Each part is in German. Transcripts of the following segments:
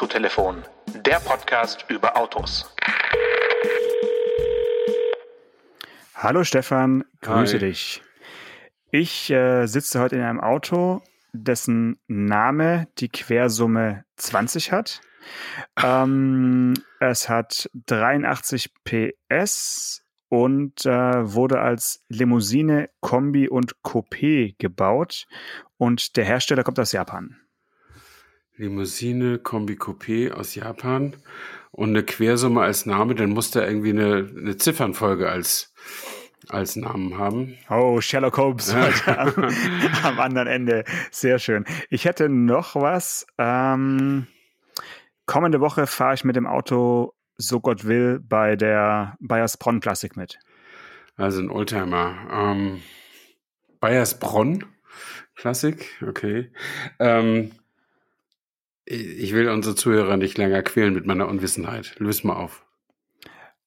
Autotelefon, der Podcast über Autos. Hallo Stefan, grüße Hi. dich. Ich äh, sitze heute in einem Auto, dessen Name die Quersumme 20 hat. Ähm, es hat 83 PS und äh, wurde als Limousine, Kombi und Coupé gebaut. Und der Hersteller kommt aus Japan. Limousine Kombi Coupé aus Japan und eine Quersumme als Name, dann muss da irgendwie eine, eine Ziffernfolge als, als Namen haben. Oh, Sherlock Holmes am, am anderen Ende. Sehr schön. Ich hätte noch was. Ähm, kommende Woche fahre ich mit dem Auto, so Gott will, bei der Bayersbronn Classic mit. Also ein Oldtimer. Ähm, Bayersbronn Klassik, okay. Ähm, ich will unsere Zuhörer nicht länger quälen mit meiner Unwissenheit. Löse mal auf.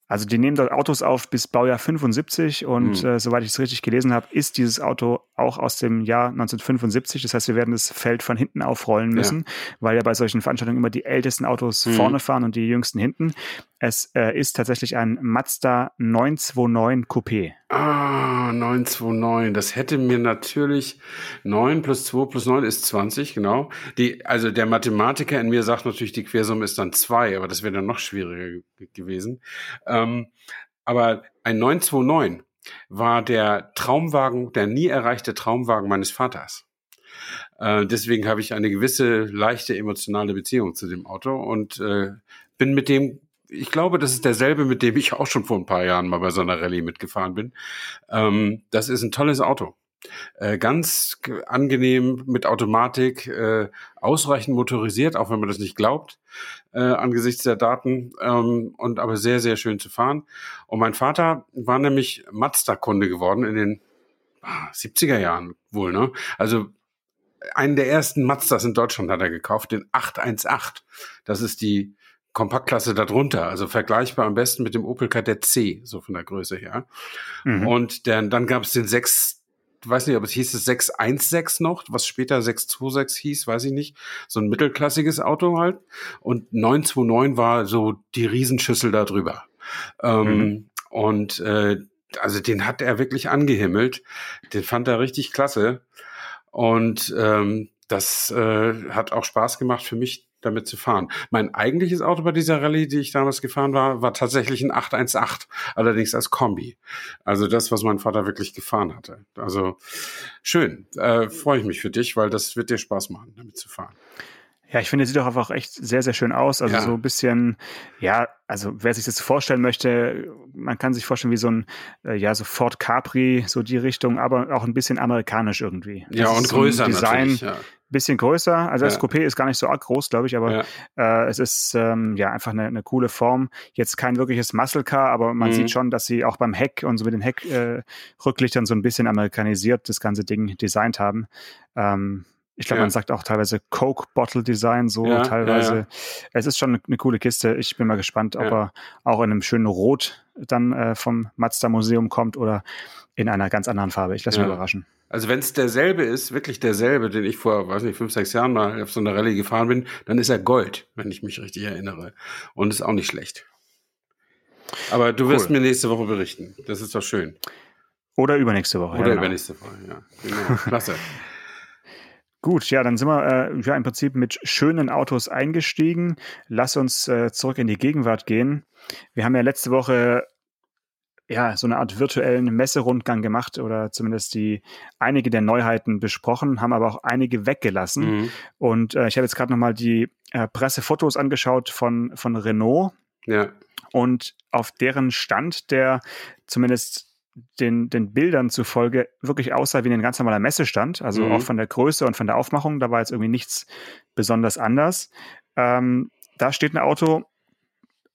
Also die nehmen dort Autos auf bis Baujahr 75 und Hm. äh, soweit ich es richtig gelesen habe, ist dieses Auto auch aus dem Jahr 1975. Das heißt, wir werden das Feld von hinten aufrollen Ja. müssen, weil ja bei solchen Veranstaltungen immer die ältesten Autos Hm. vorne fahren und die jüngsten hinten. Es äh, ist tatsächlich ein Mazda 929 Coupé. Ah, 929. Das hätte mir natürlich 9 plus 2 plus 9 ist 20, genau. Die, also der Mathematiker in mir sagt natürlich, die Quersumme ist dann 2, aber das wäre dann noch schwieriger ge gewesen. Ähm, aber ein 929 war der Traumwagen, der nie erreichte Traumwagen meines Vaters. Äh, deswegen habe ich eine gewisse leichte emotionale Beziehung zu dem Auto und äh, bin mit dem ich glaube, das ist derselbe, mit dem ich auch schon vor ein paar Jahren mal bei so einer Rallye mitgefahren bin. Ähm, das ist ein tolles Auto. Äh, ganz ge- angenehm mit Automatik, äh, ausreichend motorisiert, auch wenn man das nicht glaubt, äh, angesichts der Daten, ähm, und aber sehr, sehr schön zu fahren. Und mein Vater war nämlich Mazda-Kunde geworden in den ah, 70er Jahren wohl, ne? Also einen der ersten Mazdas in Deutschland hat er gekauft, den 818. Das ist die Kompaktklasse darunter, also vergleichbar am besten mit dem Opel Kadett C, so von der Größe her. Mhm. Und dann, dann gab es den 6, weiß nicht, ob es hieß es 616 noch, was später 626 hieß, weiß ich nicht. So ein mittelklassiges Auto halt. Und 929 war so die Riesenschüssel da drüber. Ähm, Mhm. Und äh, also den hat er wirklich angehimmelt. Den fand er richtig klasse. Und ähm, das äh, hat auch Spaß gemacht für mich, damit zu fahren. Mein eigentliches Auto bei dieser Rallye, die ich damals gefahren war, war tatsächlich ein 818, allerdings als Kombi. Also das, was mein Vater wirklich gefahren hatte. Also schön. Äh, Freue ich mich für dich, weil das wird dir Spaß machen, damit zu fahren. Ja, ich finde, es sieht doch einfach echt sehr, sehr schön aus. Also Ja. so ein bisschen, ja, also wer sich das vorstellen möchte, man kann sich vorstellen wie so ein, äh, ja, so Ford Capri, so die Richtung, aber auch ein bisschen amerikanisch irgendwie. Ja, Das und ist so größer Design, natürlich. Ja. Bisschen größer. Also das Ja. Coupé ist gar nicht so arg groß, glaube ich, aber Ja. äh, es ist ähm, ja einfach eine, eine coole Form. Jetzt kein wirkliches Muscle Car, aber man Mhm. sieht schon, dass sie auch beim Heck und so mit den Heckrücklichtern äh, so ein bisschen amerikanisiert das ganze Ding designt haben. Ähm, ich glaube, Ja. man sagt auch teilweise Coke Bottle Design, so Ja, teilweise. ja. Es ist schon eine, coole Kiste. Ich bin mal gespannt, ob er auch in einem schönen Rot dann äh, vom Mazda Museum kommt oder in einer ganz anderen Farbe. Ich lasse mich überraschen. Also wenn es derselbe ist, wirklich derselbe, den ich vor, weiß nicht, fünf, sechs Jahren mal auf so einer Rallye gefahren bin, dann ist er Gold, wenn ich mich richtig erinnere. Und ist auch nicht schlecht. Aber du wirst Cool. mir nächste Woche berichten. Das ist doch schön. Oder übernächste Woche. Oder ja, genau. übernächste Woche, ja. Genau. Klasse. Gut, ja, dann sind wir äh, ja im Prinzip mit schönen Autos eingestiegen. Lass uns äh, zurück in die Gegenwart gehen. Wir haben ja letzte Woche ja so eine Art virtuellen Messerundgang gemacht oder zumindest die einige der Neuheiten besprochen, haben aber auch einige weggelassen. Mhm. Und äh, ich habe jetzt gerade nochmal die äh, Pressefotos angeschaut von, von Renault Ja. und auf deren Stand, der zumindest den, den Bildern zufolge wirklich aussah wie ein ganz normaler Messestand, also Mhm. auch von der Größe und von der Aufmachung, da war jetzt irgendwie nichts besonders anders. Ähm, da steht ein Auto,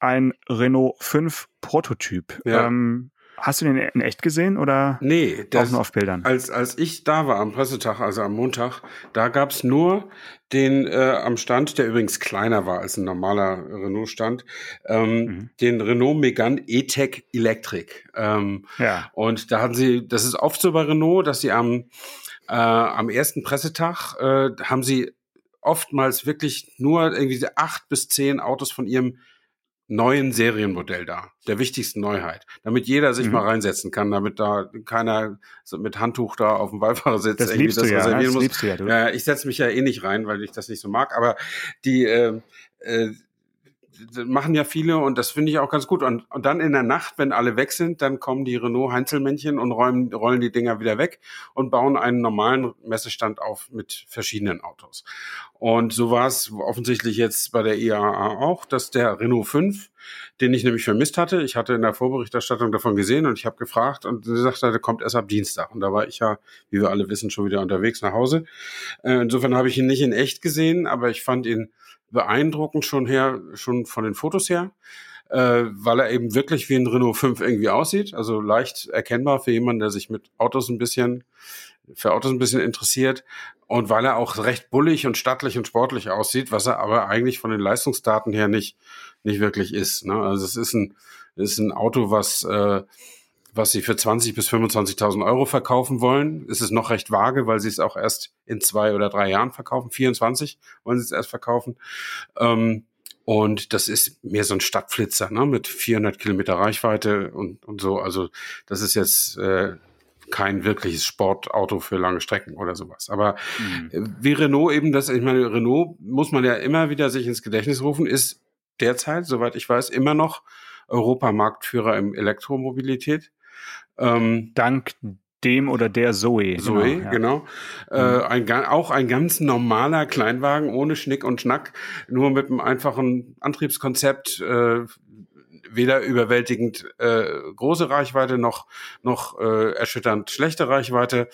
ein Renault 5 Prototyp. Ja. Ähm, Hast du den in echt gesehen oder Nee, auch das, nur auf Bildern? als, als ich da war am Pressetag, also am Montag, da gab's nur den äh, am Stand, der übrigens kleiner war als ein normaler Renault-Stand, ähm, Mhm. den Renault Megane E-Tech Electric. Ähm, Ja. Und da hatten sie, das ist oft so bei Renault, dass sie am, äh, am ersten Pressetag äh, haben sie oftmals wirklich nur irgendwie acht bis zehn Autos von ihrem neuen Serienmodell da, der wichtigsten Neuheit, damit jeder sich mhm. mal reinsetzen kann, damit da keiner so mit Handtuch da auf dem Beifahrersitz das irgendwie das ja, reservieren das muss. Ja, ich setze mich ja eh nicht rein, weil ich das nicht so mag, aber die äh, äh, machen ja viele und das finde ich auch ganz gut. Und, und dann in der Nacht, wenn alle weg sind, dann kommen die Renault Heinzelmännchen und räumen, rollen die Dinger wieder weg und bauen einen normalen Messestand auf mit verschiedenen Autos. Und so war es offensichtlich jetzt bei der IAA auch, dass der Renault 5, den ich nämlich vermisst hatte, ich hatte in der Vorberichterstattung davon gesehen und ich habe gefragt und sie sagte, der kommt erst ab Dienstag. Und da war ich ja, wie wir alle wissen, schon wieder unterwegs nach Hause. Äh, insofern habe ich ihn nicht in echt gesehen, aber ich fand ihn beeindruckend schon her, schon von den Fotos her, äh, weil er eben wirklich wie ein Renault 5 irgendwie aussieht. Also leicht erkennbar für jemanden, der sich mit Autos ein bisschen, für Autos ein bisschen interessiert. Und weil er auch recht bullig und stattlich und sportlich aussieht, was er aber eigentlich von den Leistungsdaten her nicht, nicht wirklich ist. Ne? Also es ist ein, ist ein Auto, was, äh, was sie für 20 bis 25.000 Euro verkaufen wollen. Es ist noch recht vage, weil sie es auch erst in zwei oder drei Jahren verkaufen. 24 wollen sie es erst verkaufen. Ähm, und das ist mehr so ein Stadtflitzer, ne, mit 400 Kilometer Reichweite und, und so. Also das ist jetzt äh, kein wirkliches Sportauto für lange Strecken oder sowas. Aber mhm. wie Renault eben das, ich meine, Renault muss man ja immer wieder sich ins Gedächtnis rufen, ist derzeit, soweit ich weiß, immer noch Europamarktführer im Elektromobilität. Ähm, Dank dem oder der Zoe. Zoe, genau. Ja. genau. Äh, ein, auch ein ganz normaler Kleinwagen ohne Schnick und Schnack, nur mit einem einfachen Antriebskonzept, äh, weder überwältigend äh, große Reichweite noch noch äh, erschütternd schlechte Reichweite,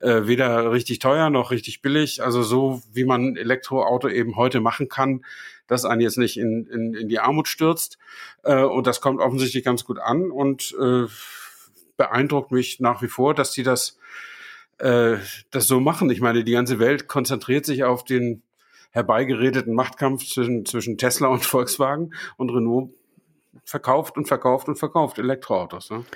äh, weder richtig teuer noch richtig billig, also so wie man Elektroauto eben heute machen kann, dass einen jetzt nicht in, in, in die Armut stürzt äh, und das kommt offensichtlich ganz gut an und äh, beeindruckt mich nach wie vor, dass die das, äh, das so machen. Ich meine, die ganze Welt konzentriert sich auf den herbeigeredeten Machtkampf zwischen, zwischen Tesla und Volkswagen und Renault verkauft und verkauft und verkauft Elektroautos. Ne?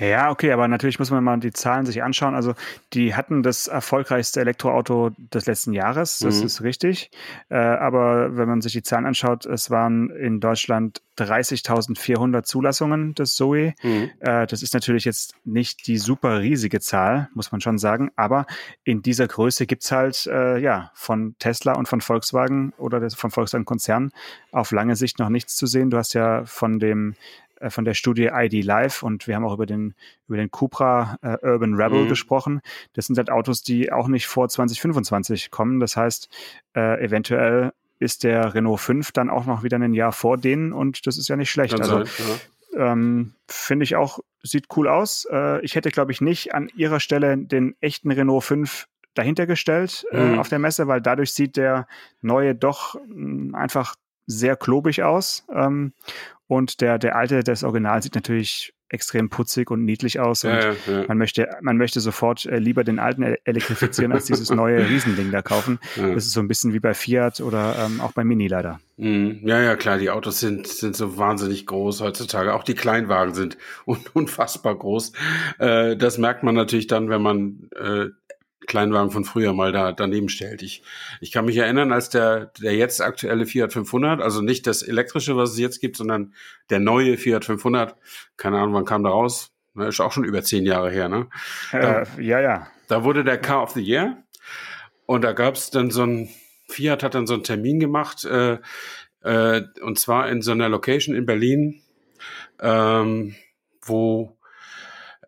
Ja, okay, aber natürlich muss man mal die Zahlen sich anschauen. Also die hatten das erfolgreichste Elektroauto des letzten Jahres, das mhm. ist richtig. Äh, aber wenn man sich die Zahlen anschaut, es waren in Deutschland 30.400 Zulassungen des Zoe. Mhm. Äh, das ist natürlich jetzt nicht die super riesige Zahl, muss man schon sagen. Aber in dieser Größe gibt's halt äh, ja von Tesla und von Volkswagen oder des, von Volkswagen-Konzern auf lange Sicht noch nichts zu sehen. Du hast ja von dem von der Studie ID Live und wir haben auch über den, über den Cupra äh, Urban Rebel mhm. gesprochen. Das sind halt Autos, die auch nicht vor 2025 kommen. Das heißt, äh, eventuell ist der Renault 5 dann auch noch wieder ein Jahr vor denen und das ist ja nicht schlecht. also ja. ähm, finde ich auch, sieht cool aus. Äh, ich hätte, glaube ich, nicht an ihrer Stelle den echten Renault 5 dahinter gestellt äh, mhm. auf der Messe, weil dadurch sieht der neue doch mh, mm, einfach sehr klobig aus. Ähm, und der, der alte, das Original sieht natürlich extrem putzig und niedlich aus. Und ja, ja. man möchte, man möchte sofort äh, lieber den alten elektrifizieren, als dieses neue Riesending da kaufen. Ja. Das ist so ein bisschen wie bei Fiat oder ähm, auch bei Mini leider. Mhm. Ja, ja, klar, die Autos sind, sind so wahnsinnig groß heutzutage. Auch die Kleinwagen sind un unfassbar groß. Äh, das merkt man natürlich dann, wenn man äh, Kleinwagen von früher mal da daneben stellt. Ich, ich kann mich erinnern, als der, der jetzt aktuelle Fiat 500, also nicht das elektrische, was es jetzt gibt, sondern der neue Fiat 500, keine Ahnung, wann kam da raus? Ist auch schon über zehn Jahre her, ne? Da, äh, ja, ja. Da wurde der Car of the Year und da gab es dann so ein, Fiat hat dann so einen Termin gemacht, äh, äh, und zwar in so einer Location in Berlin, ähm, wo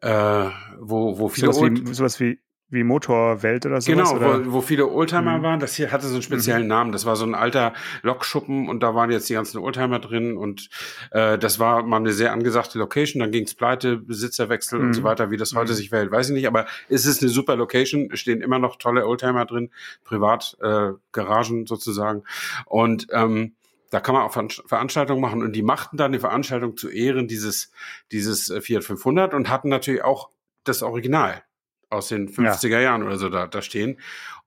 äh, wo, wo viele sowas wie, sowas wie wie Motorwelt oder so. Genau, Wo, wo viele Oldtimer mhm. waren. Das hier hatte so einen speziellen mhm. Namen. Das war so ein alter Lokschuppen und da waren jetzt die ganzen Oldtimer drin und äh, das war mal eine sehr angesagte Location. Dann ging's pleite, Besitzerwechsel mhm. und so mhm. weiter. Wie das heute mhm. sich verhält, weiß ich nicht. Aber es ist eine super Location. Stehen immer noch tolle Oldtimer drin, Privat, äh, Garagen sozusagen. Und ähm, da kann man auch Veranstaltungen machen und die machten dann eine Veranstaltung zu Ehren dieses, dieses äh, Fiat 500 und hatten natürlich auch das Original aus den 50er ja. Jahren oder so da, da stehen.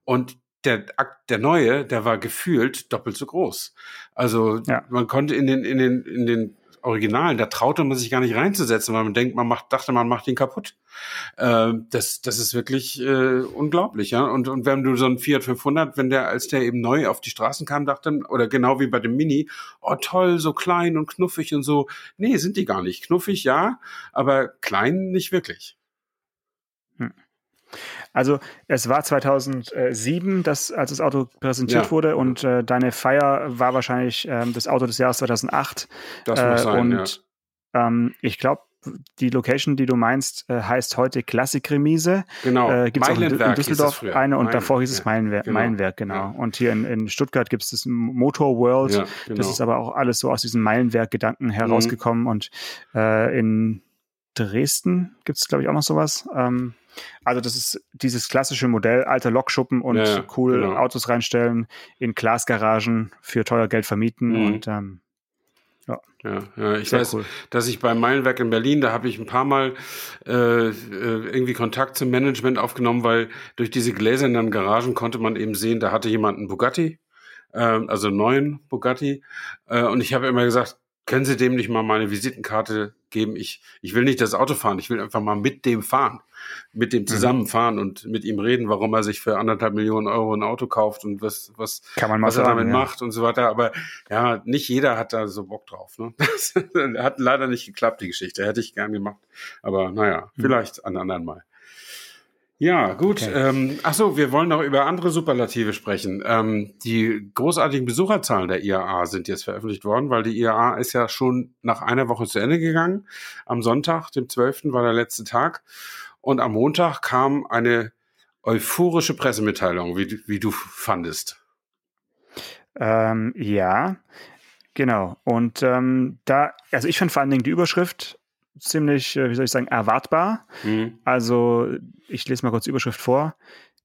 Und der, der neue, der war gefühlt doppelt so groß. Also ja. man konnte in den, in den, in den Originalen, da traute man sich gar nicht reinzusetzen, weil man denkt, man macht, dachte, man macht ihn kaputt. Äh, das, das ist wirklich äh, unglaublich, ja. Und, und wenn du so einen Fiat 500, wenn der, als der eben neu auf die Straßen kam, dachte, oder genau wie bei dem Mini, oh toll, so klein und knuffig und so. Nee, sind die gar nicht. Knuffig, ja, aber klein nicht wirklich. Also es war 2007, dass, als das Auto präsentiert ja. wurde und äh, deine Feier war wahrscheinlich äh, das Auto des Jahres 2008. Das muss äh, sein, und ja. ähm, ich glaube, die Location, die du meinst, äh, heißt heute Klassikremise. Genau. Äh, gibt es auch in, in Düsseldorf eine und Meilen, davor hieß es Meilenwerk. Genau. Meilenwerk, genau. Ja. Und hier in, in Stuttgart gibt es das Motor World. Ja, genau. Das ist aber auch alles so aus diesem Meilenwerk-Gedanken herausgekommen. Mhm. Und äh, in Dresden gibt es, glaube ich, auch noch sowas. Ähm, also das ist dieses klassische Modell, alter Lokschuppen und ja, cool genau. Autos reinstellen, in Glasgaragen für teuer Geld vermieten mhm. und ähm, ja. Ja, ja ich Sehr weiß, cool. dass ich beim Meilenwerk in Berlin, da habe ich ein paar Mal äh, äh, irgendwie Kontakt zum Management aufgenommen, weil durch diese gläsernen Garagen konnte man eben sehen, da hatte jemand einen Bugatti, äh, also einen neuen Bugatti. Äh, und ich habe immer gesagt, können Sie dem nicht mal meine Visitenkarte geben? Ich, ich will nicht das Auto fahren, ich will einfach mal mit dem fahren, mit dem mhm. zusammenfahren mhm. und mit ihm reden, warum er sich für anderthalb Millionen Euro ein Auto kauft und was, was, was er damit ja. macht und so weiter. Aber ja, nicht jeder hat da so Bock drauf. Ne? Das hat leider nicht geklappt, die Geschichte. Hätte ich gern gemacht. Aber naja, mhm. vielleicht an anderen Mal. Ja, gut. Okay. Ähm, ach so, wir wollen noch über andere Superlative sprechen. Ähm, die großartigen Besucherzahlen der IAA sind jetzt veröffentlicht worden, weil die IAA ist ja schon nach einer Woche zu Ende gegangen. Am Sonntag, dem 12. war der letzte Tag. Und am Montag kam eine euphorische Pressemitteilung, wie, wie du fandest. Ähm, ja, genau. Und ähm, da, also ich fand vor allen Dingen die Überschrift ziemlich, äh, wie soll ich sagen, erwartbar. Mhm. Also, ich lese mal kurz die Überschrift vor.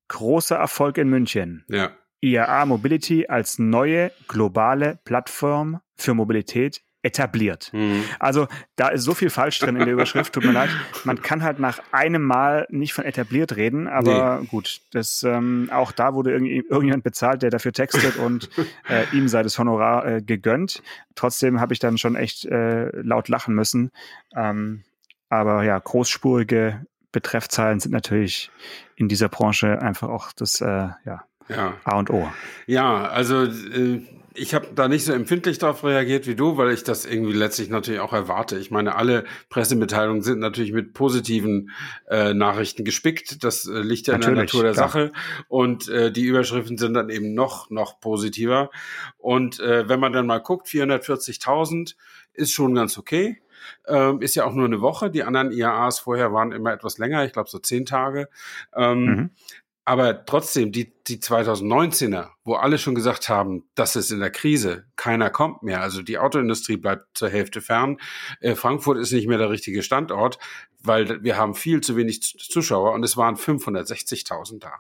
Großer Erfolg in München. Ja. IAA Mobility als neue globale Plattform für Mobilität etabliert. Mhm. Also da ist so viel falsch drin in der Überschrift, tut mir leid. Man kann halt nach einem Mal nicht von etabliert reden, aber nee. gut, das ähm, auch da wurde irgendwie, irgendjemand bezahlt, der dafür textet und äh, ihm sei das Honorar äh, gegönnt. Trotzdem habe ich dann schon echt äh, laut lachen müssen. Ähm, aber ja, großspurige Betreffzahlen sind natürlich in dieser Branche einfach auch das äh, ja, ja. A und O. Ja, also äh, ich habe da nicht so empfindlich darauf reagiert wie du, weil ich das irgendwie letztlich natürlich auch erwarte. Ich meine, alle Pressemitteilungen sind natürlich mit positiven äh, Nachrichten gespickt. Das äh, liegt ja natürlich, in der Natur der klar. Sache. Und äh, die Überschriften sind dann eben noch, noch positiver. Und äh, wenn man dann mal guckt, 440.000 ist schon ganz okay. Ähm, ist ja auch nur eine Woche. Die anderen IAAs vorher waren immer etwas länger, ich glaube so zehn Tage. Ähm, mhm. Aber trotzdem, die, die 2019er, wo alle schon gesagt haben, das ist in der Krise, keiner kommt mehr. Also die Autoindustrie bleibt zur Hälfte fern. Äh, Frankfurt ist nicht mehr der richtige Standort weil wir haben viel zu wenig Zuschauer und es waren 560.000 da.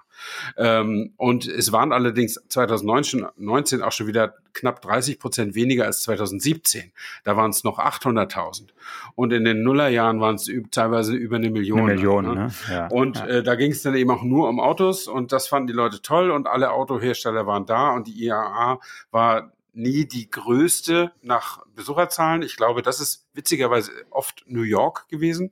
Ähm, und es waren allerdings 2019 auch schon wieder knapp 30 Prozent weniger als 2017. Da waren es noch 800.000. Und in den Nullerjahren waren es teilweise über eine Million. Eine Million, ne? ne? Ja, und ja. Äh, da ging es dann eben auch nur um Autos und das fanden die Leute toll und alle Autohersteller waren da und die IAA war nie die größte nach Besucherzahlen. Ich glaube, das ist witzigerweise oft New York gewesen.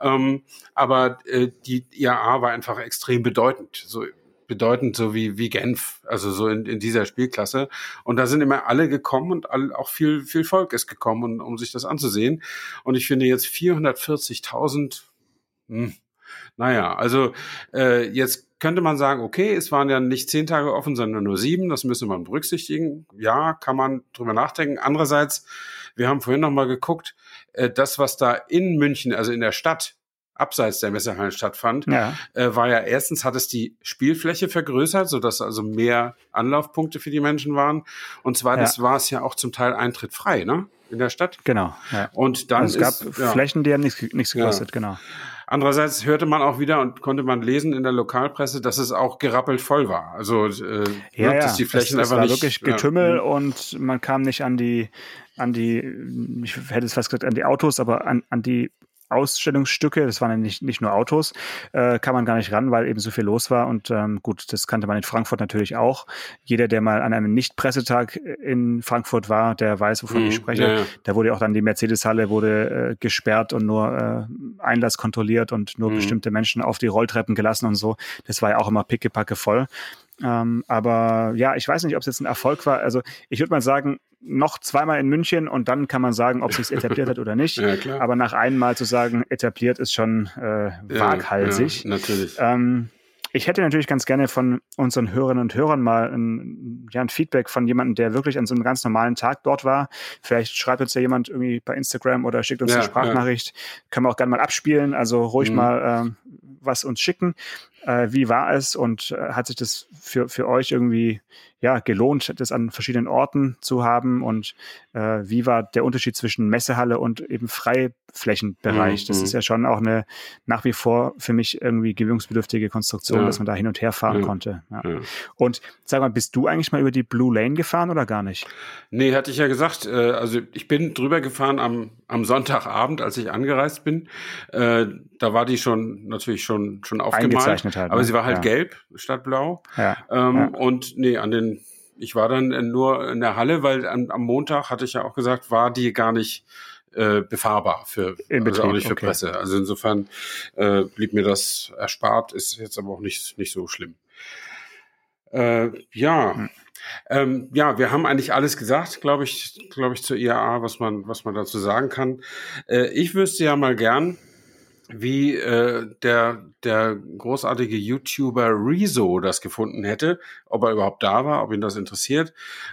Ähm, aber äh, die IAA war einfach extrem bedeutend. So bedeutend, so wie, wie Genf, also so in, in dieser Spielklasse. Und da sind immer alle gekommen und all, auch viel, viel Volk ist gekommen, um, um sich das anzusehen. Und ich finde jetzt 440.000, hm, naja, also äh, jetzt könnte man sagen, okay, es waren ja nicht zehn Tage offen, sondern nur sieben. Das müssen wir berücksichtigen. Ja, kann man drüber nachdenken. Andererseits, wir haben vorhin noch mal geguckt, äh, das, was da in München, also in der Stadt, abseits der Messehallen stattfand, ja. äh, war ja erstens hat es die Spielfläche vergrößert, sodass also mehr Anlaufpunkte für die Menschen waren. Und zweitens ja. war es ja auch zum Teil Eintritt frei, ne? In der Stadt. Genau. Ja. Und dann also es gab ja. Flächen, die haben nichts, nichts gekostet, genau. Andererseits hörte man auch wieder und konnte man lesen in der Lokalpresse, dass es auch gerappelt voll war. Also äh, ja, dass die Flächen es, es einfach war nicht, wirklich Getümmel ja. und man kam nicht an die an die ich hätte es fast gesagt an die Autos, aber an, an die Ausstellungsstücke, das waren ja nicht, nicht nur Autos, äh, kam man gar nicht ran, weil eben so viel los war. Und ähm, gut, das kannte man in Frankfurt natürlich auch. Jeder, der mal an einem Nicht-Pressetag in Frankfurt war, der weiß, wovon mhm, ich spreche. Ja, ja. Da wurde ja auch dann die Mercedes-Halle wurde äh, gesperrt und nur äh, Einlass kontrolliert und nur mhm. bestimmte Menschen auf die Rolltreppen gelassen und so. Das war ja auch immer pickepacke voll. Ähm, aber ja, ich weiß nicht, ob es jetzt ein Erfolg war. Also ich würde mal sagen, noch zweimal in München und dann kann man sagen, ob sich etabliert hat oder nicht. Ja, aber nach einmal zu sagen, etabliert ist schon äh, waghalsig. Ja, ja, natürlich. Ähm, ich hätte natürlich ganz gerne von unseren Hörerinnen und Hörern mal ein, ja, ein Feedback von jemandem, der wirklich an so einem ganz normalen Tag dort war. Vielleicht schreibt uns ja jemand irgendwie bei Instagram oder schickt uns ja, eine Sprachnachricht. Ja. Können wir auch gerne mal abspielen. Also ruhig mhm. mal ähm, was uns schicken. Äh, wie war es und äh, hat sich das für, für euch irgendwie ja, gelohnt, das an verschiedenen Orten zu haben? Und äh, wie war der Unterschied zwischen Messehalle und eben Freiflächenbereich? Mhm. Das ist ja schon auch eine nach wie vor für mich irgendwie gewöhnungsbedürftige Konstruktion, ja. dass man da hin und her fahren ja. konnte. Ja. Und sag mal, bist du eigentlich mal über die Blue Lane gefahren oder gar nicht? Nee, hatte ich ja gesagt. Äh, also ich bin drüber gefahren am, am Sonntagabend, als ich angereist bin. Äh, da war die schon natürlich schon, schon aufgemalt. Halt, aber ne? sie war halt gelb statt blau. Ja. Ähm, und nee, an den ich war dann nur in der Halle, weil am, am Montag hatte ich ja auch gesagt, war die gar nicht äh, befahrbar für in also auch nicht für okay. Presse. Also insofern äh, blieb mir das erspart, ist jetzt aber auch nicht nicht so schlimm. Äh, ja. Hm. Ähm, ja, wir haben eigentlich alles gesagt, glaube ich, glaube ich, zur IAA, was man, was man dazu sagen kann. Äh, ich wüsste ja mal gern, wie äh, der, der großartige YouTuber Rezo das gefunden hätte, ob er überhaupt da war, ob ihn das interessiert.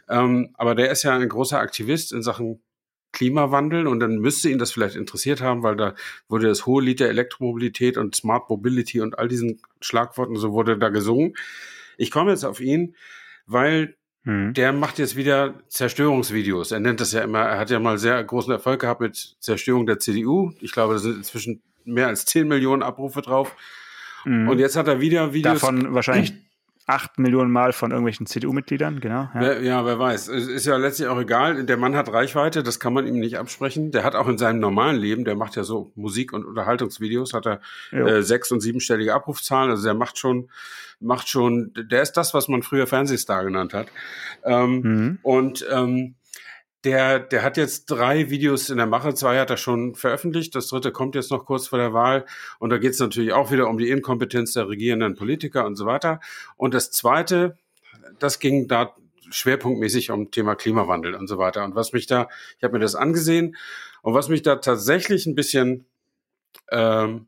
Ähm, aber der ist ja ein großer Aktivist in Sachen Klimawandel und dann müsste ihn das vielleicht interessiert haben, weil da wurde das hohe Lied der Elektromobilität und Smart Mobility und all diesen Schlagworten so wurde da gesungen. Ich komme jetzt auf ihn, weil hm. der macht jetzt wieder Zerstörungsvideos. Er nennt das ja immer, er hat ja mal sehr großen Erfolg gehabt mit Zerstörung der CDU. Ich glaube, das sind inzwischen mehr als 10 Millionen Abrufe drauf. Mhm. Und jetzt hat er wieder Videos. Davon wahrscheinlich 8 Millionen Mal von irgendwelchen CDU-Mitgliedern, genau. Ja. Wer, ja, wer weiß. Es ist ja letztlich auch egal. Der Mann hat Reichweite, das kann man ihm nicht absprechen. Der hat auch in seinem normalen Leben, der macht ja so Musik- und Unterhaltungsvideos, hat er äh, sechs- und siebenstellige Abrufzahlen. Also der macht schon, macht schon, der ist das, was man früher Fernsehstar genannt hat. Ähm, mhm. Und ähm, der, der hat jetzt drei Videos in der Mache. Zwei hat er schon veröffentlicht. Das dritte kommt jetzt noch kurz vor der Wahl. Und da geht es natürlich auch wieder um die Inkompetenz der regierenden Politiker und so weiter. Und das zweite, das ging da schwerpunktmäßig um Thema Klimawandel und so weiter. Und was mich da, ich habe mir das angesehen und was mich da tatsächlich ein bisschen ähm,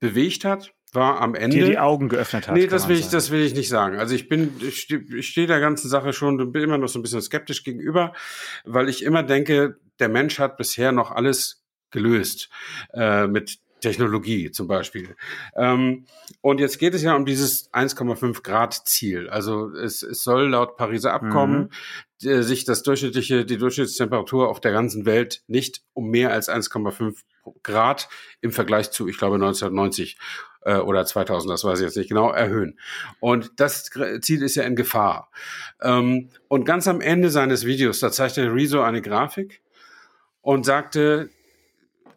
bewegt hat, war am Ende. Dir die Augen geöffnet hat. Nee, das will ich, das will ich nicht sagen. Also ich bin, ich stehe steh der ganzen Sache schon, bin immer noch so ein bisschen skeptisch gegenüber, weil ich immer denke, der Mensch hat bisher noch alles gelöst äh, mit Technologie zum Beispiel. Ähm, und jetzt geht es ja um dieses 1,5 Grad Ziel. Also es, es soll laut Pariser Abkommen mhm. äh, sich das durchschnittliche, die Durchschnittstemperatur auf der ganzen Welt nicht um mehr als 1,5 Grad im Vergleich zu, ich glaube, 1990 äh, oder 2000, das weiß ich jetzt nicht genau, erhöhen. Und das Ziel ist ja in Gefahr. Ähm, und ganz am Ende seines Videos, da zeigte Rezo eine Grafik und sagte,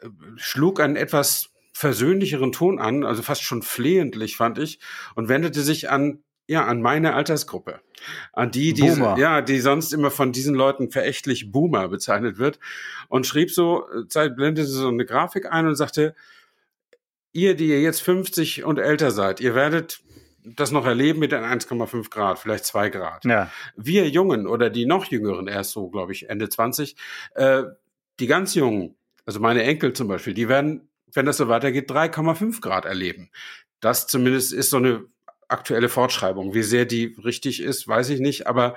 äh, schlug einen etwas versöhnlicheren Ton an, also fast schon flehentlich fand ich, und wendete sich an ja, an meine Altersgruppe. An die, die, ja, die sonst immer von diesen Leuten verächtlich Boomer bezeichnet wird. Und schrieb so, äh, blendete so eine Grafik ein und sagte, ihr, die ihr jetzt 50 und älter seid, ihr werdet das noch erleben mit den 1,5 Grad, vielleicht 2 Grad. Ja. Wir Jungen oder die noch Jüngeren, erst so, glaube ich, Ende 20, äh, die ganz Jungen, also meine Enkel zum Beispiel, die werden, wenn das so weitergeht, 3,5 Grad erleben. Das zumindest ist so eine aktuelle Fortschreibung. Wie sehr die richtig ist, weiß ich nicht. Aber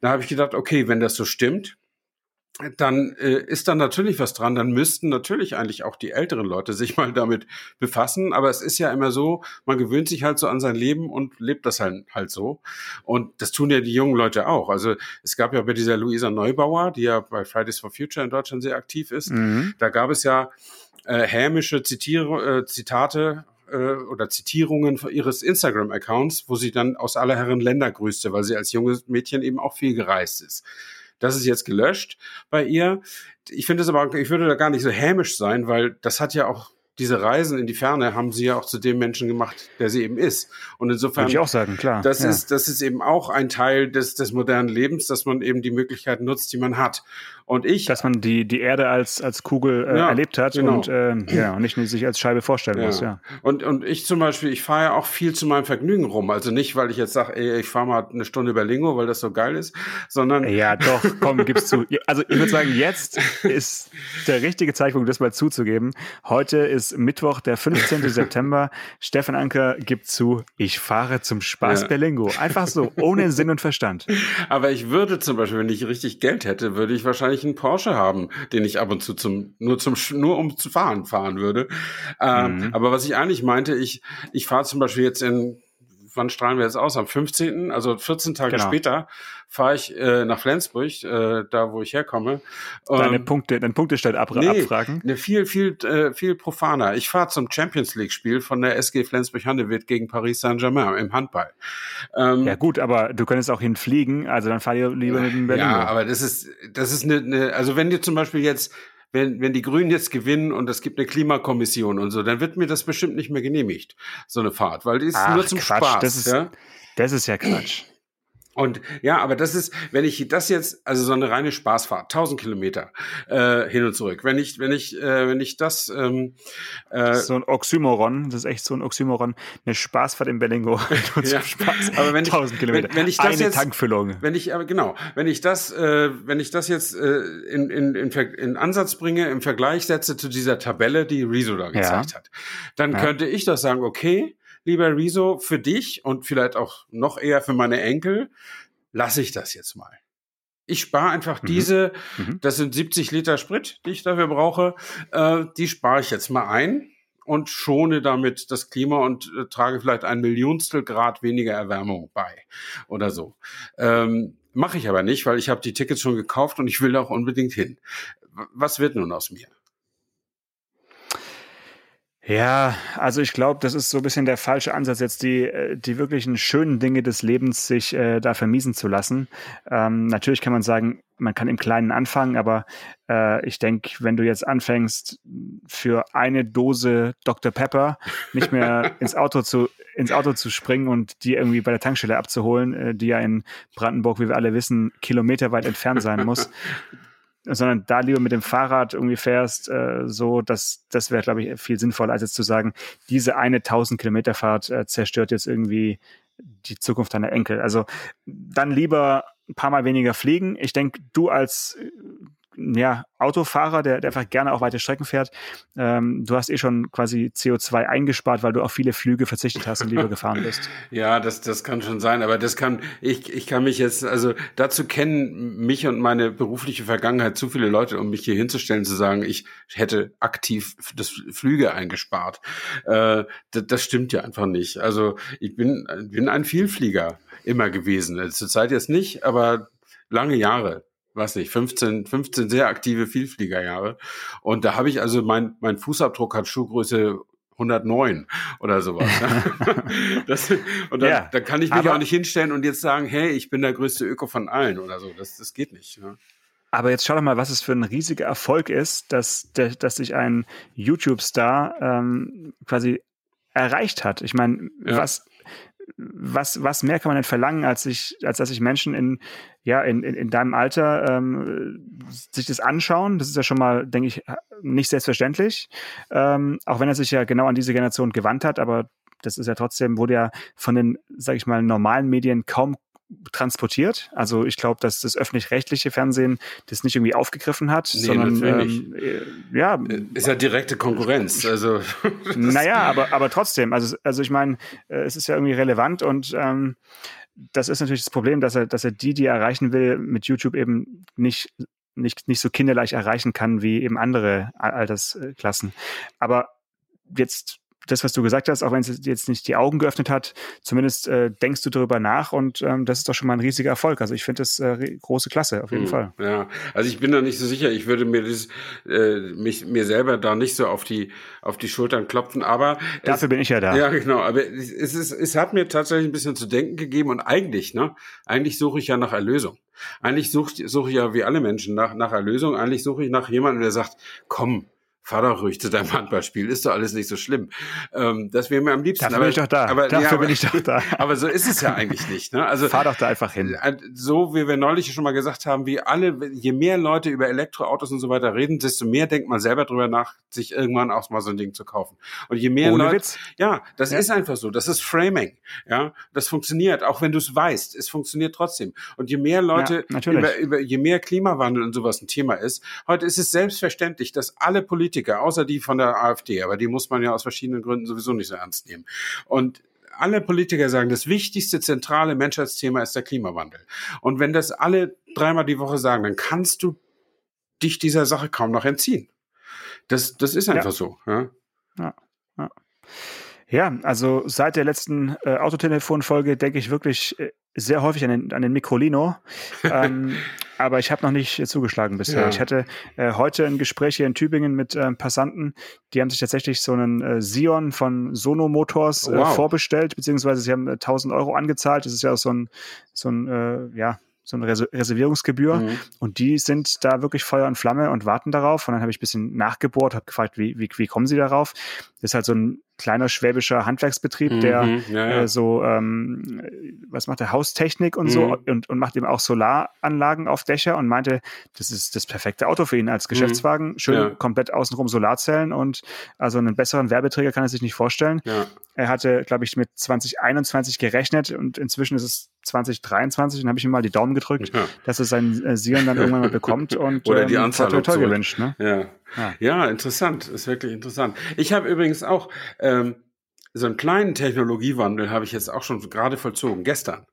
da habe ich gedacht, okay, wenn das so stimmt, dann äh, ist da natürlich was dran. Dann müssten natürlich eigentlich auch die älteren Leute sich mal damit befassen. Aber es ist ja immer so, man gewöhnt sich halt so an sein Leben und lebt das halt, halt so. Und das tun ja die jungen Leute auch. Also es gab ja bei dieser Luisa Neubauer, die ja bei Fridays for Future in Deutschland sehr aktiv ist, mhm. da gab es ja äh, hämische Zitiere, äh, Zitate äh, oder Zitierungen ihres Instagram-Accounts, wo sie dann aus aller Herren Länder grüßte, weil sie als junges Mädchen eben auch viel gereist ist. Das ist jetzt gelöscht bei ihr. Ich finde es aber, ich würde da gar nicht so hämisch sein, weil das hat ja auch diese Reisen in die Ferne haben sie ja auch zu dem Menschen gemacht, der sie eben ist. Und insofern. Würde ich auch sagen, klar. Das ja. ist, das ist eben auch ein Teil des, des modernen Lebens, dass man eben die Möglichkeiten nutzt, die man hat. Und ich. Dass man die, die Erde als, als Kugel äh, ja, erlebt hat genau. und, äh, ja, und nicht sich als Scheibe vorstellen ja. muss, ja. Und, und ich zum Beispiel, ich fahre ja auch viel zu meinem Vergnügen rum. Also nicht, weil ich jetzt sage, ey, ich fahre mal eine Stunde über Lingo, weil das so geil ist, sondern. Ja, doch, komm, gib's zu. Also ich würde sagen, jetzt ist der richtige Zeitpunkt, das mal zuzugeben. Heute ist Mittwoch, der 15. September. Stefan Anker gibt zu, ich fahre zum Spaß ja. Berlingo. Einfach so, ohne Sinn und Verstand. Aber ich würde zum Beispiel, wenn ich richtig Geld hätte, würde ich wahrscheinlich einen Porsche haben, den ich ab und zu zum, nur zum, nur um zu fahren, fahren würde. Ähm, mhm. Aber was ich eigentlich meinte, ich, ich fahre zum Beispiel jetzt in wann strahlen wir jetzt aus? Am 15., also 14 Tage genau. später, fahre ich äh, nach Flensburg, äh, da wo ich herkomme. Deine ähm, Punkte, dein Punktestand ab nee, abfragen? Ne, viel, viel, äh, viel profaner. Ich fahre zum Champions League-Spiel von der SG Flensburg-Handewitt gegen Paris Saint-Germain im Handball. Ähm, ja gut, aber du könntest auch hinfliegen, also dann fahr ihr lieber mit dem Berlin. Ja, aber das ist, das ist eine, eine, also wenn dir zum Beispiel jetzt wenn, wenn die Grünen jetzt gewinnen und es gibt eine Klimakommission und so, dann wird mir das bestimmt nicht mehr genehmigt, so eine Fahrt, weil die ist Ach, nur zum Quatsch, Spaß. Das ist, ja? das ist ja Quatsch. Und ja, aber das ist, wenn ich das jetzt, also so eine reine Spaßfahrt, 1000 Kilometer äh, hin und zurück. Wenn ich, wenn ich, äh, wenn ich das, ähm, äh, das ist so ein Oxymoron, das ist echt so ein Oxymoron, eine Spaßfahrt in Berlingo. ja, Spaß. Aber wenn ich, 1000 Kilometer, wenn, wenn ich das eine jetzt, Tankfüllung. Wenn ich, aber genau, wenn ich das, äh, wenn ich das jetzt äh, in, in, in, in Ansatz bringe, im Vergleich setze zu dieser Tabelle, die Rezo da gezeigt ja. hat, dann ja. könnte ich doch sagen, okay, lieber Rezo, für dich und vielleicht auch noch eher für meine Enkel, lasse ich das jetzt mal. Ich spare einfach mhm. diese, mhm. das sind 70 Liter Sprit, die ich dafür brauche, äh, die spare ich jetzt mal ein und schone damit das Klima und äh, trage vielleicht ein Millionstel Grad weniger Erwärmung bei oder so. Ähm, Mache ich aber nicht, weil ich habe die Tickets schon gekauft und ich will da auch unbedingt hin. Was wird nun aus mir? Ja, also ich glaube, das ist so ein bisschen der falsche Ansatz, jetzt die, äh, die wirklichen schönen Dinge des Lebens sich äh, da vermiesen zu lassen. Ähm, natürlich kann man sagen, man kann im Kleinen anfangen, aber äh, ich denke, wenn du jetzt anfängst, für eine Dose Dr. Pepper nicht mehr ins Auto zu ins Auto zu springen und die irgendwie bei der Tankstelle abzuholen, äh, die ja in Brandenburg, wie wir alle wissen, kilometerweit entfernt sein muss, sondern da lieber mit dem Fahrrad irgendwie fährst, äh, so, das, das wäre, glaube ich, viel sinnvoller, als jetzt zu sagen, diese eine 1000 Kilometer Fahrt äh, zerstört jetzt irgendwie die Zukunft deiner Enkel. Also dann lieber ein paar Mal weniger fliegen. Ich denke, du als ja, Autofahrer, der, der einfach gerne auch weite Strecken fährt. Ähm, du hast eh schon quasi CO2 eingespart, weil du auf viele Flüge verzichtet hast und lieber gefahren bist. Ja, das, das kann schon sein, aber das kann, ich, ich kann mich jetzt, also dazu kennen mich und meine berufliche Vergangenheit zu viele Leute, um mich hier hinzustellen, zu sagen, ich hätte aktiv das Flüge eingespart. Äh, das, das stimmt ja einfach nicht. Also ich bin, bin ein Vielflieger immer gewesen. Zurzeit jetzt nicht, aber lange Jahre weiß nicht, 15, 15 sehr aktive Vielfliegerjahre. Und da habe ich also mein, mein Fußabdruck hat Schuhgröße 109 oder sowas. Ne? das, und dann, ja, dann kann ich mich auch nicht hinstellen und jetzt sagen, hey, ich bin der größte Öko von allen oder so. Das, das geht nicht. Ne? Aber jetzt schau doch mal, was es für ein riesiger Erfolg ist, dass, dass sich ein YouTube-Star ähm, quasi erreicht hat. Ich meine, ja. was was, was mehr kann man denn verlangen, als sich, als dass sich Menschen in, ja, in, in, in deinem Alter ähm, sich das anschauen? Das ist ja schon mal, denke ich, nicht selbstverständlich. Ähm, auch wenn er sich ja genau an diese Generation gewandt hat, aber das ist ja trotzdem, wurde ja von den, sag ich mal, normalen Medien kaum transportiert. Also ich glaube, dass das öffentlich-rechtliche Fernsehen das nicht irgendwie aufgegriffen hat, nee, sondern ähm, äh, ja ist ja direkte Konkurrenz. Also naja, aber aber trotzdem. Also also ich meine, äh, es ist ja irgendwie relevant und ähm, das ist natürlich das Problem, dass er dass er die, die er erreichen will, mit YouTube eben nicht nicht nicht so kinderleicht erreichen kann wie eben andere Altersklassen. Aber jetzt das, was du gesagt hast, auch wenn es jetzt nicht die Augen geöffnet hat, zumindest äh, denkst du darüber nach und ähm, das ist doch schon mal ein riesiger Erfolg. Also ich finde das äh, große Klasse, auf jeden hm, Fall. Ja, also ich bin da nicht so sicher. Ich würde mir das, äh, mich, mir selber da nicht so auf die, auf die Schultern klopfen, aber. Dafür es, bin ich ja da. Ja, genau. Aber es, ist, es hat mir tatsächlich ein bisschen zu denken gegeben und eigentlich, ne, eigentlich suche ich ja nach Erlösung. Eigentlich suche such ich ja wie alle Menschen nach, nach Erlösung. Eigentlich suche ich nach jemandem, der sagt, komm, fahr doch ruhig zu deinem Handballspiel, ist doch alles nicht so schlimm. Ähm, das wäre mir am liebsten. Dafür aber, bin ich doch da. Aber, Dafür ja, bin ich doch da. aber so ist es ja eigentlich nicht. Ne? Also fahr doch da einfach hin. Äh, so wie wir neulich schon mal gesagt haben, wie alle, je mehr Leute über Elektroautos und so weiter reden, desto mehr denkt man selber drüber nach, sich irgendwann auch mal so ein Ding zu kaufen. Und je mehr Ohne Leute, Witz. ja, das Ja. ist einfach so. Das ist Framing. Ja, das funktioniert, auch wenn du es weißt. Es funktioniert trotzdem. Und je mehr Leute Ja, natürlich. über, über, je mehr Klimawandel und sowas ein Thema ist, heute ist es selbstverständlich, dass alle Politiker, außer die von der AfD, aber die muss man ja aus verschiedenen Gründen sowieso nicht so ernst nehmen. Und alle Politiker sagen, das wichtigste zentrale Menschheitsthema ist der Klimawandel. Und wenn das alle dreimal die Woche sagen, dann kannst du dich dieser Sache kaum noch entziehen. Das, das ist einfach Ja. so. Ja? Ja, also seit der letzten äh, Autotelefonfolge denke ich wirklich äh, sehr häufig an den, an den Microlino. ähm, aber ich habe noch nicht äh, zugeschlagen bisher. Ja. Ich hatte äh, heute ein Gespräch hier in Tübingen mit ähm, Passanten, die haben sich tatsächlich so einen äh, Sion von Sono Motors äh, Wow. vorbestellt, beziehungsweise sie haben äh, 1000 Euro angezahlt. Das ist ja so ein, so ein äh, ja, so eine Reser Reservierungsgebühr. Mhm. Und die sind da wirklich Feuer und Flamme und warten darauf. Und dann habe ich ein bisschen nachgebohrt, habe gefragt, wie, wie, wie kommen sie darauf? Das ist halt so ein kleiner schwäbischer Handwerksbetrieb, der Mhm. ja, ja. äh, so, ähm, was macht der, Haustechnik und so Mhm. und, und macht eben auch Solaranlagen auf Dächer und meinte, das ist das perfekte Auto für ihn als Geschäftswagen. Schön Mhm. Ja. komplett außenrum Solarzellen und also einen besseren Werbeträger kann er sich nicht vorstellen. Er hatte, glaube ich, mit 2021 gerechnet und inzwischen ist es 2023 und habe ich ihm mal die Daumen gedrückt, dass er seinen äh, Sion dann irgendwann mal bekommt und Oder die ähm, Anzahlung gewünscht. Ne? Ja. Ja. ja, interessant. Ist wirklich interessant. Ich habe übrigens auch ähm, so einen kleinen Technologiewandel habe ich jetzt auch schon gerade vollzogen, gestern.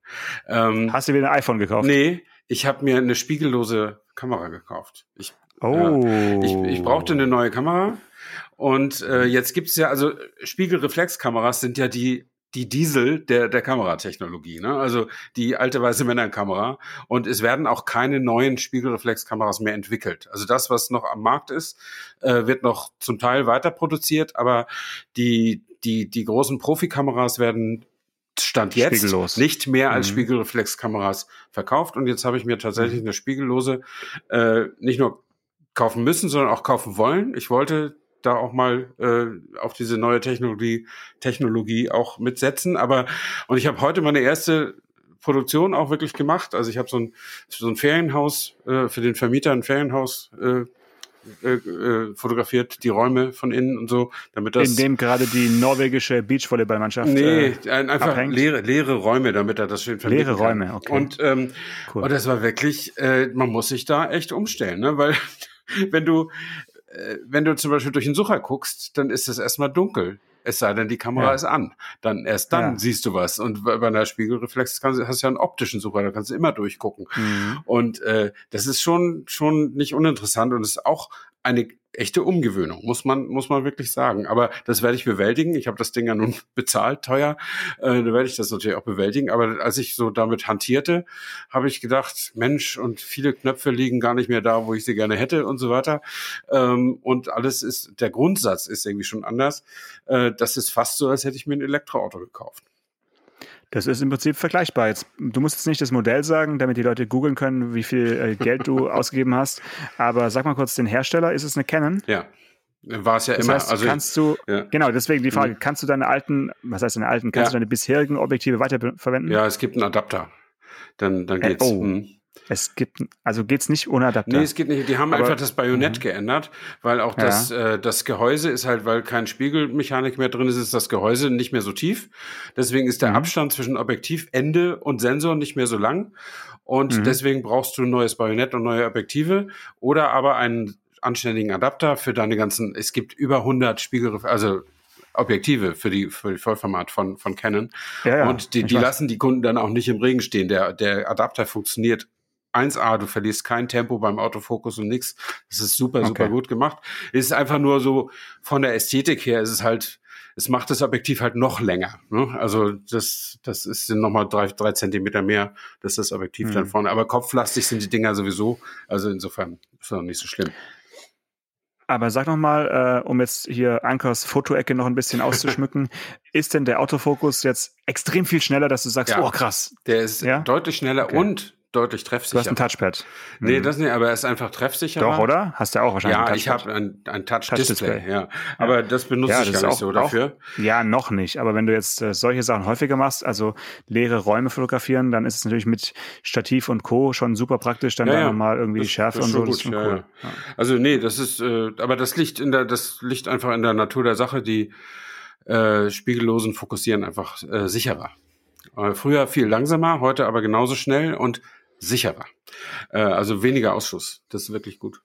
Ähm, Hast du wieder ein iPhone gekauft? nee, ich habe mir eine spiegellose Kamera gekauft. Ich, Oh. ich, ich brauchte eine neue Kamera und äh, jetzt gibt's ja, also Spiegelreflexkameras sind ja die die Diesel der, der Kameratechnologie, ne? also die alte weiße Männerkamera. Und es werden auch keine neuen Spiegelreflexkameras mehr entwickelt. Also das, was noch am Markt ist, äh, wird noch zum Teil weiter produziert, aber die, die, die großen Profikameras werden Stand jetzt Spiegellos. nicht mehr als Mhm. Spiegelreflexkameras verkauft. Und jetzt habe ich mir tatsächlich eine spiegellose äh, nicht nur kaufen müssen, sondern auch kaufen wollen. Ich wollte da auch mal äh, auf diese neue Technologie Technologie auch mitsetzen. Aber und ich habe heute meine erste Produktion auch wirklich gemacht. Also ich habe so ein so ein Ferienhaus äh, für den Vermieter ein Ferienhaus äh, äh, äh, fotografiert, die Räume von innen und so, damit das in dem gerade die norwegische Beachvolleyballmannschaft. Nee, äh, ein- einfach abhängt? leere, leere Räume, damit er das schön vermieten Leere kann. Räume, okay. Und, ähm, Cool. und das war wirklich, äh, man muss sich da echt umstellen, ne? weil wenn du, wenn du zum Beispiel durch den Sucher guckst, dann ist es erstmal dunkel. Es sei denn, die Kamera Ja. ist an. Dann erst dann Ja. siehst du was. Und bei einer Spiegelreflex kannst, du- hast du ja einen optischen Sucher, da kannst du immer durchgucken. Mhm. Und äh, das ist schon schon nicht uninteressant und ist auch eine echte Umgewöhnung, muss man muss man wirklich sagen. Aber das werde ich bewältigen. Ich habe das Ding ja nun bezahlt, teuer. Äh, da werde ich das natürlich auch bewältigen. Aber als ich so damit hantierte, habe ich gedacht, Mensch, und viele Knöpfe liegen gar nicht mehr da, wo ich sie gerne hätte und so weiter. Ähm, und alles ist, der Grundsatz ist irgendwie schon anders. Äh, das ist fast so, als hätte ich mir ein Elektroauto gekauft. Das ist im Prinzip vergleichbar. Jetzt, du musst jetzt nicht das Modell sagen, damit die Leute googeln können, wie viel äh, Geld du ausgegeben hast. Aber sag mal kurz den Hersteller. Ist es eine Canon? Ja. War es ja Das immer. heißt, also kannst du, ja. genau, deswegen die Frage, Mhm. kannst du deine alten, was heißt deine alten, kannst Ja. du deine bisherigen Objektive weiterverwenden? ja, es gibt einen Adapter. Dann, dann Äh, geht's. oh. Hm. Es gibt, also geht's nicht ohne Adapter. Nee, es geht nicht. Die haben Aber- einfach das Bajonett Mhm. geändert, weil auch Ja. das, äh, das Gehäuse ist halt, weil kein Spiegelmechanik mehr drin ist, ist das Gehäuse nicht mehr so tief. Deswegen ist der Mhm. Abstand zwischen Objektivende und Sensor nicht mehr so lang. Und Mhm. deswegen brauchst du ein neues Bajonett und neue Objektive oder aber einen anständigen Adapter für deine ganzen, es gibt über 100 Spiegel, also Objektive für die, für die Vollformat von, von Canon. ja, ja, und die, die lassen die Kunden dann auch nicht im Regen stehen. Der, der Adapter funktioniert 1A, du verlierst kein Tempo beim Autofokus und nix. Das ist super, super Okay. gut gemacht. Es ist einfach nur so, von der Ästhetik her ist es halt, es macht das Objektiv halt noch länger. Ne? Also das, das ist sind nochmal drei, drei Zentimeter mehr, das ist das Objektiv Mhm. dann vorne. Aber kopflastig sind die Dinger sowieso. Also insofern ist das nicht so schlimm. Aber sag noch mal, äh, um jetzt hier Ankers Fotoecke noch ein bisschen auszuschmücken, ist denn der Autofokus jetzt extrem viel schneller, dass du sagst, Ja. oh krass, Der ist Ja? deutlich schneller Okay. und deutlich treffsicher. Du hast ein Touchpad. Nee, mhm. das nicht, aber er ist einfach treffsicher. Doch, oder? Hast du auch wahrscheinlich Ja, ich habe ein, ein Touch-Display, Touch ja. Aber das benutze ja, ich das gar nicht so dafür. Auch, ja, noch nicht. Aber wenn du jetzt äh, solche Sachen häufiger machst, also leere Räume fotografieren, dann ist es natürlich mit Stativ und Co. schon super praktisch, dann ja, da ja. nochmal irgendwie das, die Schärfe und so. Gut, das ist schon cool. Ja. Also nee, das ist, äh, aber das liegt in der, das liegt einfach in der Natur der Sache, die äh, spiegellosen fokussieren einfach äh, sicherer. Äh, früher viel langsamer, heute aber genauso schnell und sicherer. Äh, also weniger Ausschuss. Das ist wirklich gut.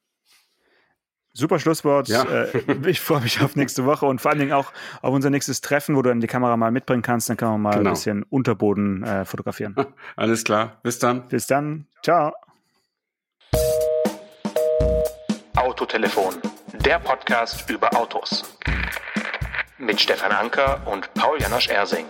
Super Schlusswort. Ja. Äh, ich freue mich auf nächste Woche und vor allen Dingen auch auf unser nächstes Treffen, wo du dann die Kamera mal mitbringen kannst. Dann können wir mal genau. ein bisschen Unterboden äh, fotografieren. Alles klar. Bis dann. Bis dann. Ciao. Autotelefon, der Podcast über Autos. Mit Stefan Anker und Paul Janosch Ersing.